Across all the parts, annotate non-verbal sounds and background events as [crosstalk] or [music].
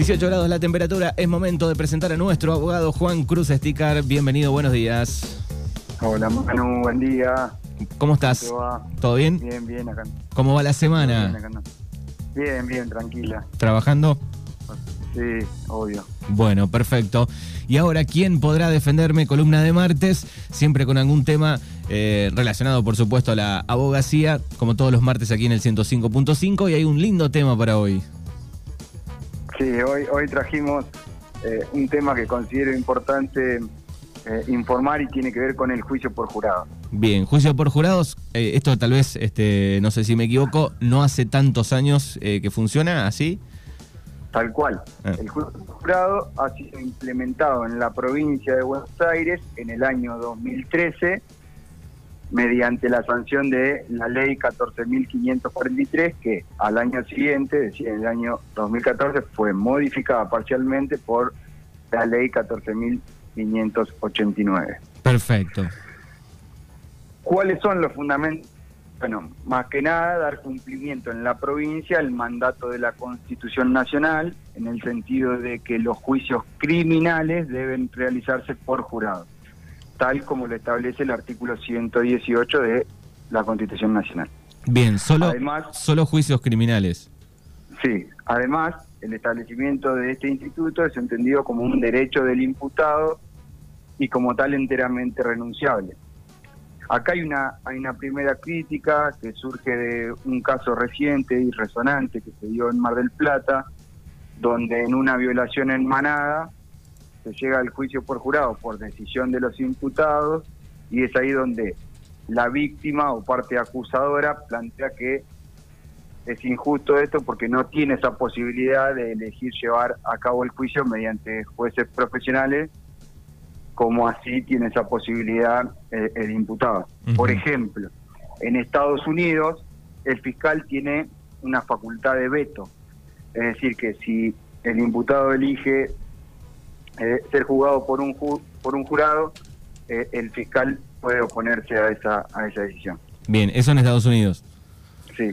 18 grados la temperatura, es momento de presentar a nuestro abogado Juan Cruz Esticar. Bienvenido, buenos días. Hola Manu, buen día. ¿Cómo estás? ¿Cómo va? ¿Todo bien? Bien, bien, acá. ¿Cómo va la Bien, semana? acá no. bien, bien, tranquila. ¿Trabajando? Sí, obvio. Bueno, perfecto. Y ahora, ¿quién podrá defenderme? Columna de martes, siempre con algún tema eh, relacionado, por supuesto, a la abogacía, como todos los martes aquí en el 105.5. Y hay un lindo tema para hoy. Sí, hoy, hoy trajimos eh, un tema que considero importante eh, informar y tiene que ver con el juicio por jurado. Bien, juicio por jurados, eh, esto tal vez, este, no sé si me equivoco, no hace tantos años que funciona así. Tal cual. Ah. El juicio por jurado ha sido implementado en la provincia de Buenos Aires en el año 2013 mediante la sanción de la ley 14.543 que al año siguiente, es decir, en el año 2014, fue modificada parcialmente por la ley 14.589. Perfecto. ¿Cuáles son los fundamentos? Bueno, más que nada dar cumplimiento en la provincia al mandato de la Constitución Nacional, en el sentido de que los juicios criminales deben realizarse por jurado, tal como lo establece el artículo 118 de la Constitución Nacional. Bien, solo, Además- solo juicios criminales. Sí, además, el establecimiento de este instituto es entendido como un derecho del imputado y como tal enteramente renunciable. Acá hay una, hay una primera crítica que surge de un caso reciente y resonante que se dio en Mar del Plata, donde en una violación en manada se llega al juicio por jurado por decisión de los imputados y es ahí donde la víctima o parte acusadora plantea que es injusto esto porque no tiene esa posibilidad de elegir llevar a cabo el juicio mediante jueces profesionales, como así tiene esa posibilidad eh, el imputado. Por ejemplo, en Estados Unidos el fiscal tiene una facultad de veto, es decir, que si el imputado elige eh, ser juzgado por un ju- por un jurado, eh, el fiscal puede oponerse a esa a esa decisión. Bien, eso en Estados Unidos. Sí.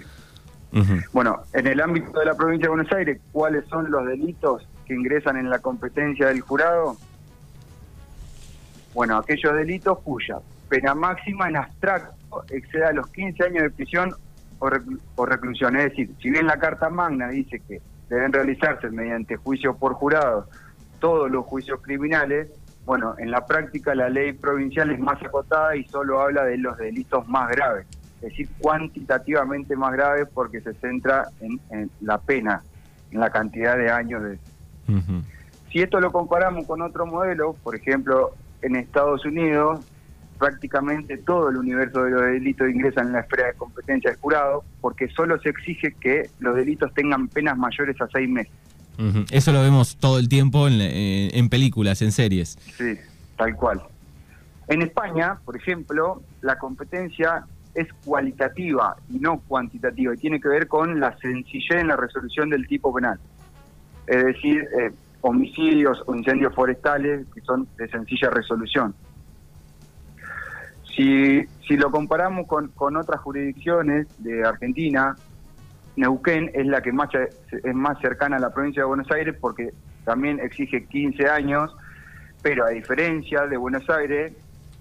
Bueno, en el ámbito de la provincia de Buenos Aires, ¿cuáles son los delitos que ingresan en la competencia del jurado? Bueno, aquellos delitos cuya pena máxima en abstracto exceda los 15 años de prisión o, reclu- o reclusión. Es decir, si bien la Carta Magna dice que deben realizarse mediante juicio por jurado todos los juicios criminales, bueno, en la práctica la ley provincial es más acotada y solo habla de los delitos más graves, es decir, cuantitativamente más graves porque se centra en, en la pena, en la cantidad de años de, si esto lo comparamos con otro modelo, por ejemplo, en Estados Unidos, prácticamente todo el universo de los delitos ingresa en la esfera de competencia del jurado, porque solo se exige que los delitos tengan penas mayores a seis meses. Eso lo vemos todo el tiempo en, eh, en películas, en series. Sí, tal cual. En España, por ejemplo, la competencia es cualitativa y no cuantitativa, y tiene que ver con la sencillez en la resolución del tipo penal. Es decir, eh, homicidios o incendios forestales que son de sencilla resolución. Si, si lo comparamos con, con otras jurisdicciones de Argentina, Neuquén es la que más es más cercana a la provincia de Buenos Aires porque también exige 15 años, pero a diferencia de Buenos Aires,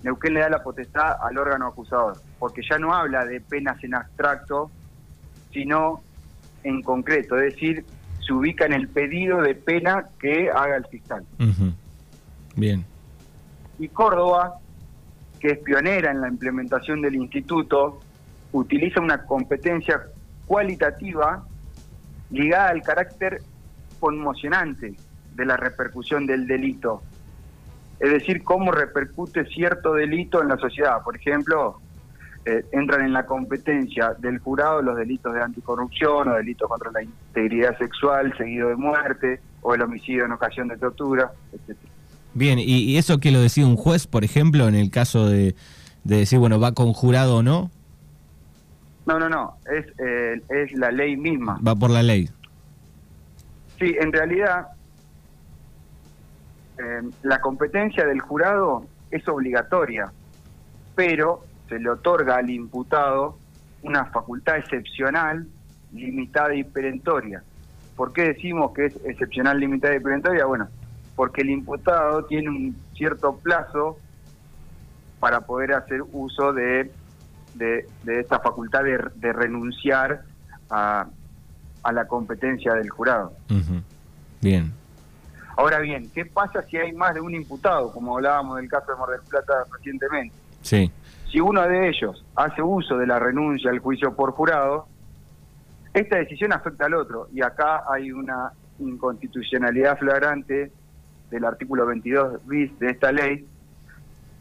Neuquén le da la potestad al órgano acusador, porque ya no habla de penas en abstracto, sino en concreto, es decir, se ubica en el pedido de pena que haga el fiscal. Bien. Y Córdoba, que es pionera en la implementación del instituto, utiliza una competencia cualitativa ligada al carácter conmocionante de la repercusión del delito. Es decir, cómo repercute cierto delito en la sociedad. Por ejemplo, eh, entran en la competencia del jurado los delitos de anticorrupción o delitos contra la integridad sexual seguido de muerte o el homicidio en ocasión de tortura, etcétera. Bien, ¿y, eso que lo decide un juez, por ejemplo, en el caso de, de decir, bueno, va con jurado o no? No, no, no, es, eh, es la ley misma. Va por la ley. Sí, en realidad eh, la competencia del jurado es obligatoria, pero se le otorga al imputado una facultad excepcional, limitada y perentoria. ¿Por qué decimos que es excepcional, limitada y preventoria? Bueno, porque el imputado tiene un cierto plazo para poder hacer uso de, de, esta facultad de, renunciar a, a, la competencia del jurado. Bien. Ahora bien, ¿qué pasa si hay más de un imputado, como hablábamos del caso de Mar del Plata recientemente? Sí. Si uno de ellos hace uso de la renuncia al juicio por jurado, esta decisión afecta al otro y acá hay una inconstitucionalidad flagrante del artículo 22 bis de esta ley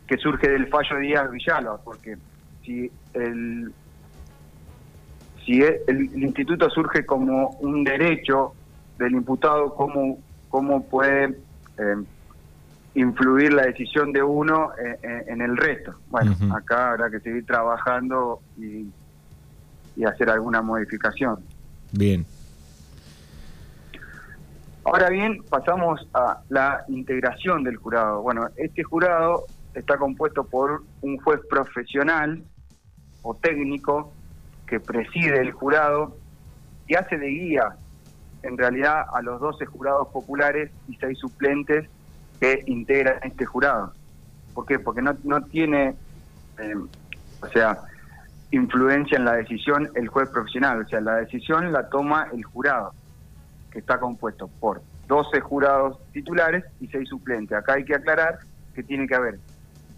que surge del fallo de Díaz Villalba, porque si el si el, instituto surge como un derecho del imputado, ¿cómo, cómo puede eh, influir la decisión de uno en, el resto? Bueno, acá habrá que seguir trabajando y, y hacer alguna modificación. Bien. Ahora bien, pasamos a la integración del jurado. Bueno, este jurado está compuesto por un juez profesional o técnico que preside el jurado y hace de guía en realidad a los 12 jurados populares y 6 suplentes que integran este jurado. ¿Por qué? Porque no, no tiene, eh, o sea, influencia en la decisión el juez profesional, o sea, la decisión la toma el jurado que está compuesto por 12 jurados titulares y 6 suplentes. Acá hay que aclarar que tiene que haber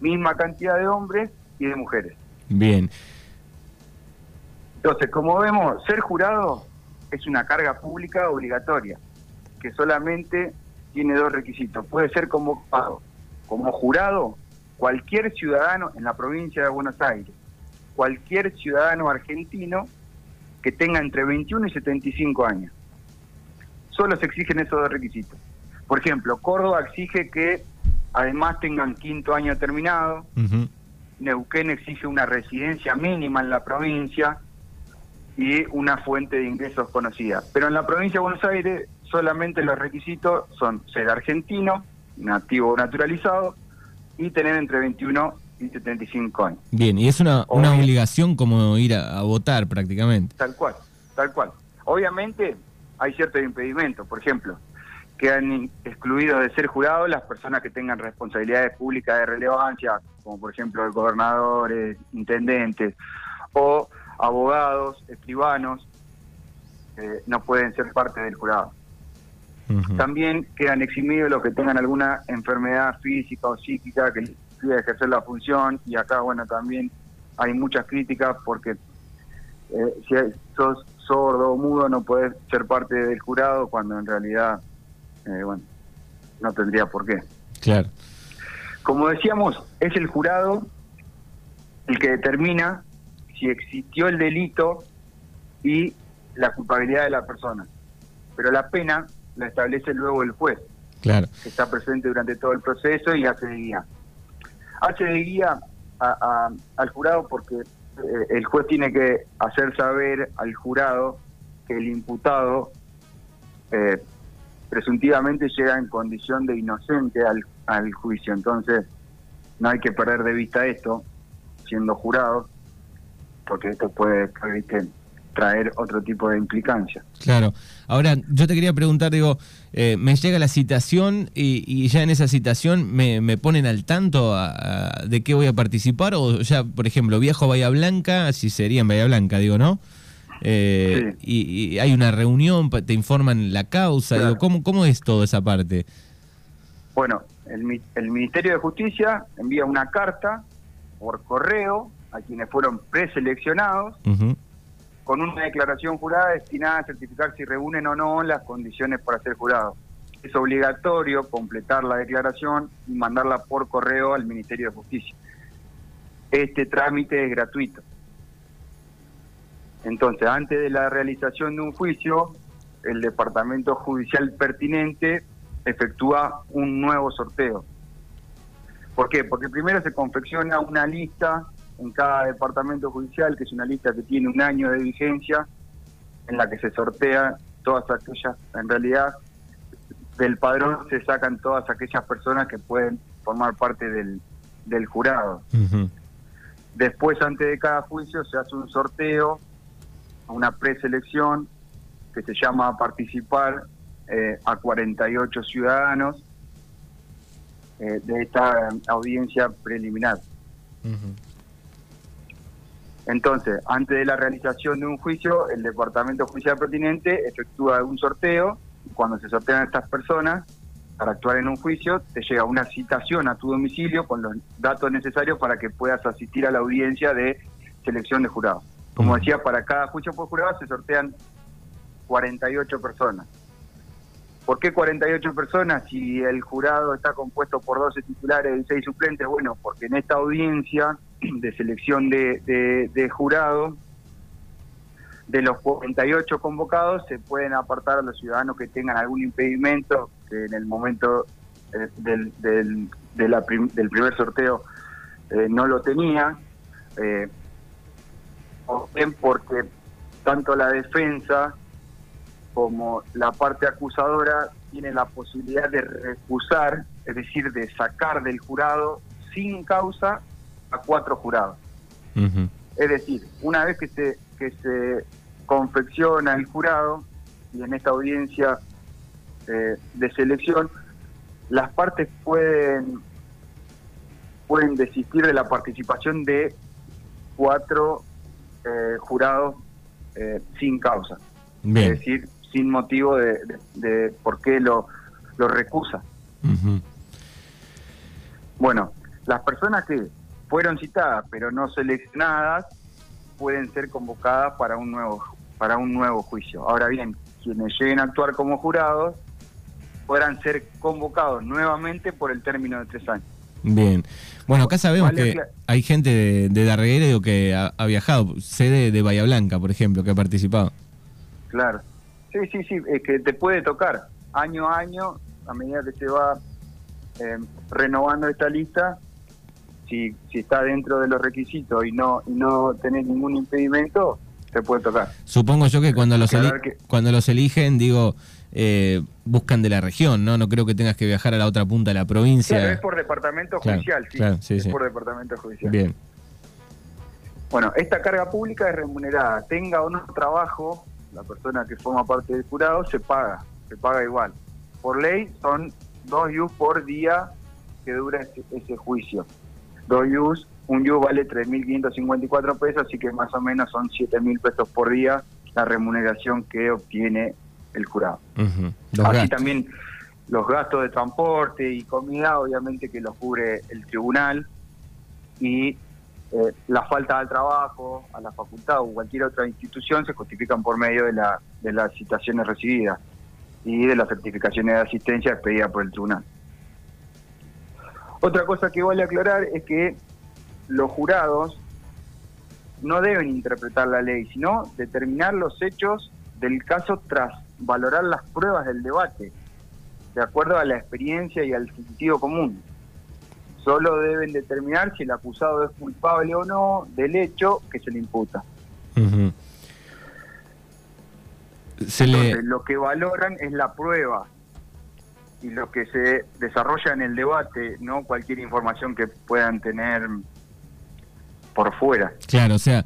misma cantidad de hombres y de mujeres. Bien. Entonces, como vemos, ser jurado es una carga pública obligatoria, que solamente tiene dos requisitos. Puede ser convocado como jurado cualquier ciudadano en la provincia de Buenos Aires, cualquier ciudadano argentino que tenga entre 21 y 75 años solo se exigen esos dos requisitos. Por ejemplo, Córdoba exige que además tengan quinto año terminado, Neuquén exige una residencia mínima en la provincia y una fuente de ingresos conocida. Pero en la provincia de Buenos Aires solamente los requisitos son ser argentino, nativo o naturalizado, y tener entre 21 y 75 años. Bien, y es una, una obligación como ir a votar prácticamente. Tal cual, tal cual. Obviamente hay ciertos impedimentos. Por ejemplo, quedan excluidos de ser jurados las personas que tengan responsabilidades públicas de relevancia, como por ejemplo gobernadores, intendentes o abogados, escribanos, no pueden ser parte del jurado. También quedan eximidos los que tengan alguna enfermedad física o psíquica que les impida ejercer la función y acá, bueno, también hay muchas críticas porque eh, si sos sordo o mudo no puedes ser parte del jurado cuando en realidad, eh, bueno, no tendría por qué. Claro. Como decíamos, es el jurado el que determina si existió el delito y la culpabilidad de la persona. Pero la pena la establece luego el juez, claro. que está presente durante todo el proceso y hace de guía. Hace de guía al jurado porque eh, el juez tiene que hacer saber al jurado que el imputado eh, presuntivamente llega en condición de inocente al, al juicio. Entonces, no hay que perder de vista esto, siendo jurado, porque esto puede, traer otro tipo de implicancia. Claro. Ahora, yo te quería preguntar, digo, eh, me llega la citación y, ya en esa citación me, me ponen al tanto de qué voy a participar o ya, por ejemplo, viajo a Bahía Blanca, si sería en Bahía Blanca, digo, ¿no? Eh, y, hay una reunión, te informan la causa, digo, ¿cómo, ¿cómo es toda esa parte? Bueno, el, el Ministerio de Justicia envía una carta por correo a quienes fueron preseleccionados con una declaración jurada destinada a certificar si reúnen o no las condiciones para ser jurado. Es obligatorio completar la declaración y mandarla por correo al Ministerio de Justicia. Este trámite es gratuito. Entonces, antes de la realización de un juicio, el departamento judicial pertinente efectúa un nuevo sorteo. ¿Por qué? Porque primero se confecciona una lista en cada departamento judicial, que es una lista que tiene un año de vigencia, en la que se sortea todas aquellas, en realidad del padrón se sacan todas aquellas personas que pueden formar parte del, del jurado. Después, antes de cada juicio, se hace un sorteo, una preselección, que se llama participar eh, a 48 ciudadanos eh, de esta audiencia preliminar. Entonces, antes de la realización de un juicio, el Departamento Judicial Pertinente efectúa un sorteo. Cuando se sortean estas personas para actuar en un juicio, te llega una citación a tu domicilio con los datos necesarios para que puedas asistir a la audiencia de selección de jurados. Como decía, para cada juicio por jurado se sortean 48 personas. ¿Por qué 48 personas si el jurado está compuesto por 12 titulares y 6 suplentes? Bueno, porque en esta audiencia de selección de, de, jurado, de los 48 convocados se pueden apartar a los ciudadanos que tengan algún impedimento, que en el momento eh, del, del, primer sorteo eh, no lo tenía, eh, porque tanto la defensa como la parte acusadora tiene la posibilidad de recusar, es decir, de sacar del jurado sin causa a cuatro jurados. Es decir, una vez que se, que se confecciona el jurado, y en esta audiencia eh, de selección, las partes pueden, pueden desistir de la participación de cuatro eh, jurados eh, sin causa. Es decir, sin motivo de, de, por qué lo, lo recusa. Bueno, las personas que fueron citadas pero no seleccionadas pueden ser convocadas para un nuevo para un nuevo juicio. Ahora bien, quienes lleguen a actuar como jurados podrán ser convocados nuevamente por el término de tres años. Bien. Bueno, acá sabemos que hay gente de, de Darregueiro que ha, viajado, sede de Bahía Blanca, por ejemplo, que ha participado. Claro. Sí, sí, sí, es que te puede tocar año a año, a medida que se va eh, renovando esta lista, si, si está dentro de los requisitos y no, y no tenés ningún impedimento, te puede tocar. Supongo yo que cuando los, cuando los eligen, digo, eh, buscan de la región, ¿no? No creo que tengas que viajar a la otra punta de la provincia. Claro, es por departamento judicial, sí. es por departamento judicial. Bien. Bueno, esta carga pública es remunerada. Tenga o no trabajo, la persona que forma parte del jurado se paga, se paga igual. Por ley son dos yus por día que dura ese juicio dos yus, un yus vale 3.554 pesos, así que más o menos son 7.000 pesos por día la remuneración que obtiene el jurado. así también los gastos de transporte y comida, obviamente que los cubre el tribunal, y eh, la falta de trabajo a la facultad o cualquier otra institución se justifican por medio de, la, de las citaciones recibidas y de las certificaciones de asistencia expedidas por el tribunal. Otra cosa que vale aclarar es que los jurados no deben interpretar la ley, sino determinar los hechos del caso tras valorar las pruebas del debate, de acuerdo a la experiencia y al sentido común. Solo deben determinar si el acusado es culpable o no del hecho que se le imputa. lo que valoran es la prueba, y lo que se desarrolla en el debate, no cualquier información que puedan tener por fuera. Claro, o sea,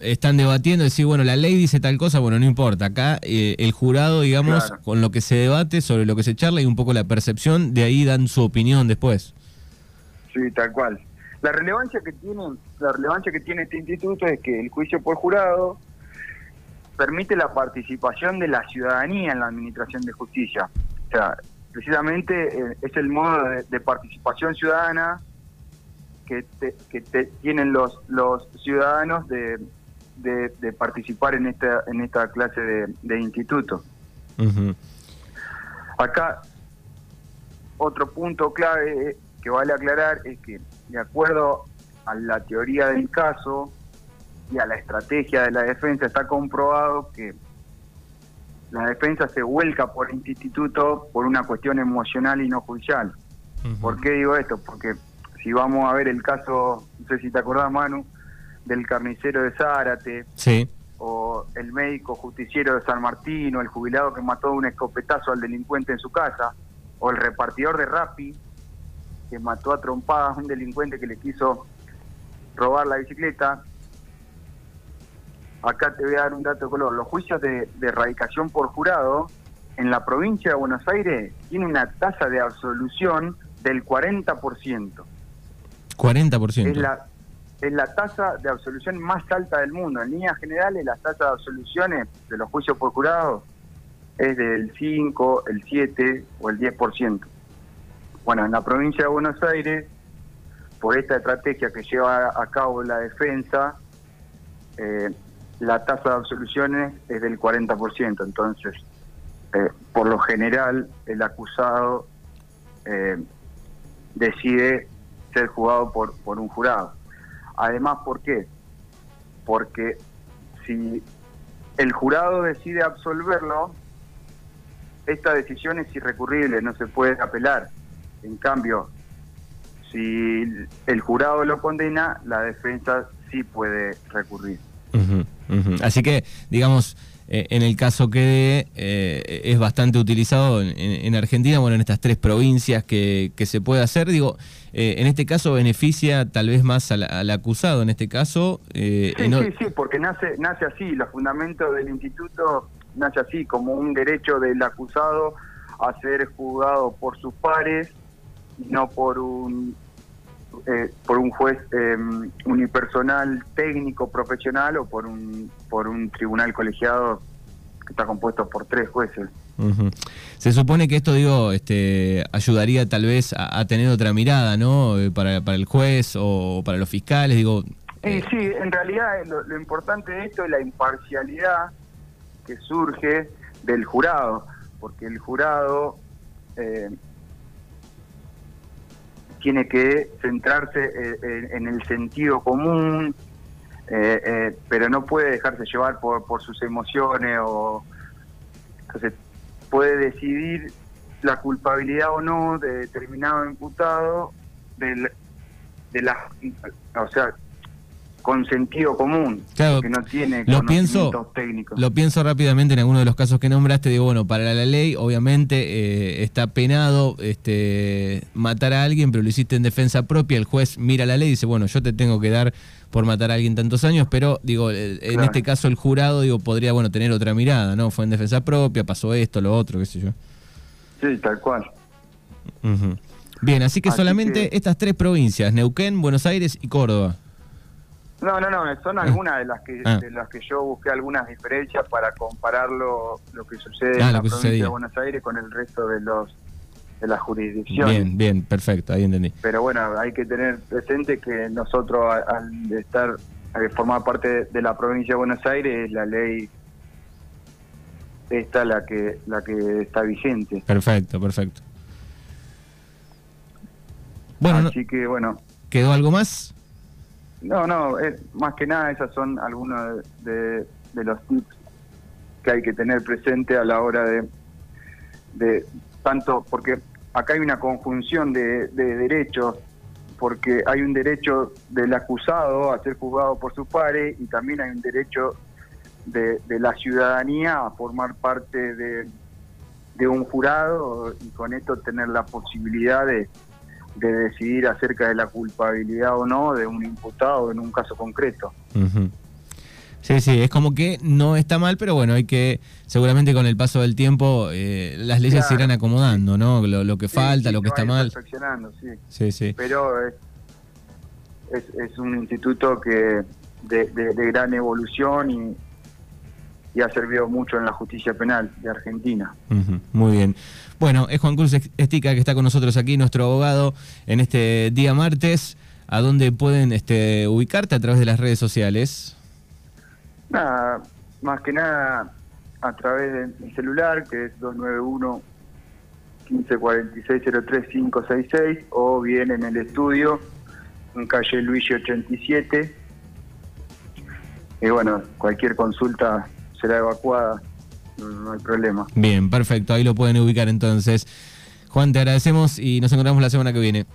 están debatiendo, decir, bueno, la ley dice tal cosa, bueno, no importa. Acá eh, el jurado, digamos, con lo que se debate, sobre lo que se charla y un poco la percepción, de ahí dan su opinión después. Sí, tal cual. La relevancia que tiene, la relevancia que tiene este instituto es que el juicio por jurado permite la participación de la ciudadanía en la administración de justicia. O sea, precisamente eh, es el modo de, participación ciudadana que, que tienen los, los ciudadanos de, de, participar en esta, en esta clase de, instituto. Acá, otro punto clave que vale aclarar es que, de acuerdo a la teoría del caso y a la estrategia de la defensa, está comprobado que la defensa se vuelca por este instituto por una cuestión emocional y no judicial. ¿Por qué digo esto? Porque si vamos a ver el caso, no sé si te acordás, Manu, del carnicero de Zárate, sí. o el médico justiciero de San Martín, o el jubilado que mató un escopetazo al delincuente en su casa, o el repartidor de Rappi, que mató a trompadas a un delincuente que le quiso robar la bicicleta, acá te voy a dar un dato de color, los juicios de, de erradicación por jurado en la provincia de Buenos Aires tiene una tasa de absolución del 40%. 40%. Es la, es la tasa de absolución más alta del mundo. En líneas generales, la tasa de absoluciones de los juicios por jurado es del 5, el 7 o el 10%. Bueno, en la provincia de Buenos Aires, por esta estrategia que lleva a cabo la defensa, eh, la tasa de absoluciones es del 40%. Entonces, eh, por lo general, el acusado eh, decide ser juzgado por, por un jurado. Además, ¿por qué? Porque si el jurado decide absolverlo, esta decisión es irrecurrible, no se puede apelar. En cambio, si el jurado lo condena, la defensa sí puede recurrir. Así que, digamos, eh, en el caso que eh, es bastante utilizado en, Argentina, bueno, en estas tres provincias que, se puede hacer, digo, eh, en este caso beneficia tal vez más al, acusado, en este caso. sí, sí, sí, porque nace, nace así, los fundamentos del instituto nace así, como un derecho del acusado a ser juzgado por sus pares y no por un eh, por un juez em, unipersonal técnico profesional o por un por un tribunal colegiado que está compuesto por tres jueces. Se supone que esto, digo, este, ayudaría tal vez a, tener otra mirada, ¿no? Eh, para, para el juez o para los fiscales, digo. Eh, sí, en realidad lo, lo, importante de esto es la imparcialidad que surge del jurado, porque el jurado eh, tiene que centrarse eh, en, el sentido común, eh, pero no puede dejarse llevar por, por sus emociones o entonces puede decidir la culpabilidad o no de determinado imputado de, de la o sea con sentido común, que no tiene lo pienso, técnicos. Lo pienso rápidamente en alguno de los casos que nombraste, digo, bueno, para la ley obviamente eh, está penado este, matar a alguien, pero lo hiciste en defensa propia, el juez mira la ley y dice, bueno, yo te tengo que dar por matar a alguien tantos años, pero digo, eh, en este caso el jurado, digo, podría, bueno, tener otra mirada, ¿no? Fue en defensa propia, pasó esto, lo otro, qué sé yo. Sí, tal cual. Bien, así que solamente estas tres provincias, Neuquén, Buenos Aires y Córdoba. No, no, no, son ah. algunas de las que ah. de las que yo busqué algunas diferencias para compararlo lo que sucede ah, en la provincia de Buenos Aires con el resto de los de las jurisdicciones. Bien, bien, perfecto, ahí entendí. Pero bueno, hay que tener presente que nosotros al estar al formar parte de la provincia de Buenos Aires, la ley esta la que la que está vigente. Perfecto, perfecto. Bueno, así que bueno. ¿Quedó algo más? No, no, es, más que nada esas son algunos de, los tips que hay que tener presente a la hora de, de tanto, porque acá hay una conjunción de, derechos, porque hay un derecho del acusado a ser juzgado por su padre y también hay un derecho de, de la ciudadanía a formar parte de, de un jurado y con esto tener la posibilidad de, de decidir acerca de la culpabilidad o no de un imputado en un caso concreto. Sí, sí, es como que no está mal, pero bueno, hay que, seguramente con el paso del tiempo, eh, las leyes se irán acomodando, ¿no? Lo, que falta, lo que está mal. Perfeccionando, sí. Sí, sí. Pero es, es, un instituto que de, de, gran evolución y, y ha servido mucho en la justicia penal de Argentina. Muy bien. Bueno, es Juan Cruz Estica que está con nosotros aquí, nuestro abogado, en este día martes. ¿A dónde pueden este, ubicarte a través de las redes sociales? Nada, más que nada a través de mi celular, que es 291 1546 o bien en el estudio, en calle Luigi 87. Y bueno, cualquier consulta será evacuada, no hay problema. Bien, perfecto, ahí lo pueden ubicar entonces. Juan, te agradecemos y nos encontramos la semana que viene.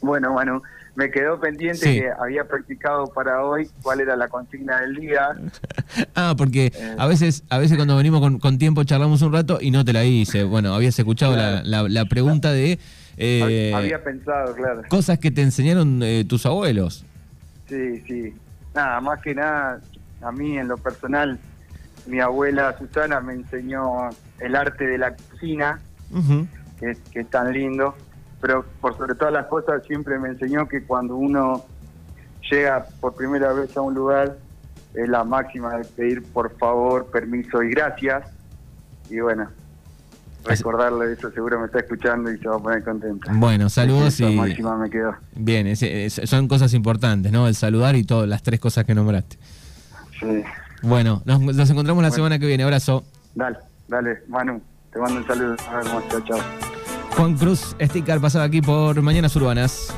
Bueno, bueno, me quedó pendiente que había practicado para hoy cuál era la consigna del día. [laughs] ah, porque eh. a veces a veces cuando venimos con, tiempo charlamos un rato y no te la hice. Bueno, habías escuchado la, la, pregunta de... Eh, había pensado, claro. Cosas que te enseñaron eh, tus abuelos. Sí, sí. Nada, más que nada A mí, en lo personal, mi abuela Susana me enseñó el arte de la cocina, que es, que es tan lindo, pero por sobre todas las cosas siempre me enseñó que cuando uno llega por primera vez a un lugar, es la máxima de pedir por favor, permiso y gracias. Y bueno, recordarle eso seguro me está escuchando y se va a poner contenta. Bueno, saludos Esa y máxima me quedó. bien, es- es- son cosas importantes, ¿no? El saludar y todas las tres cosas que nombraste. Sí. Bueno, nos, nos encontramos la Bueno. semana que viene. Abrazo. Dale, dale, Manu, te mando un saludo. A ver cómo está, chao. Juan Cruz, sticker pasado aquí por Mañanas Urbanas.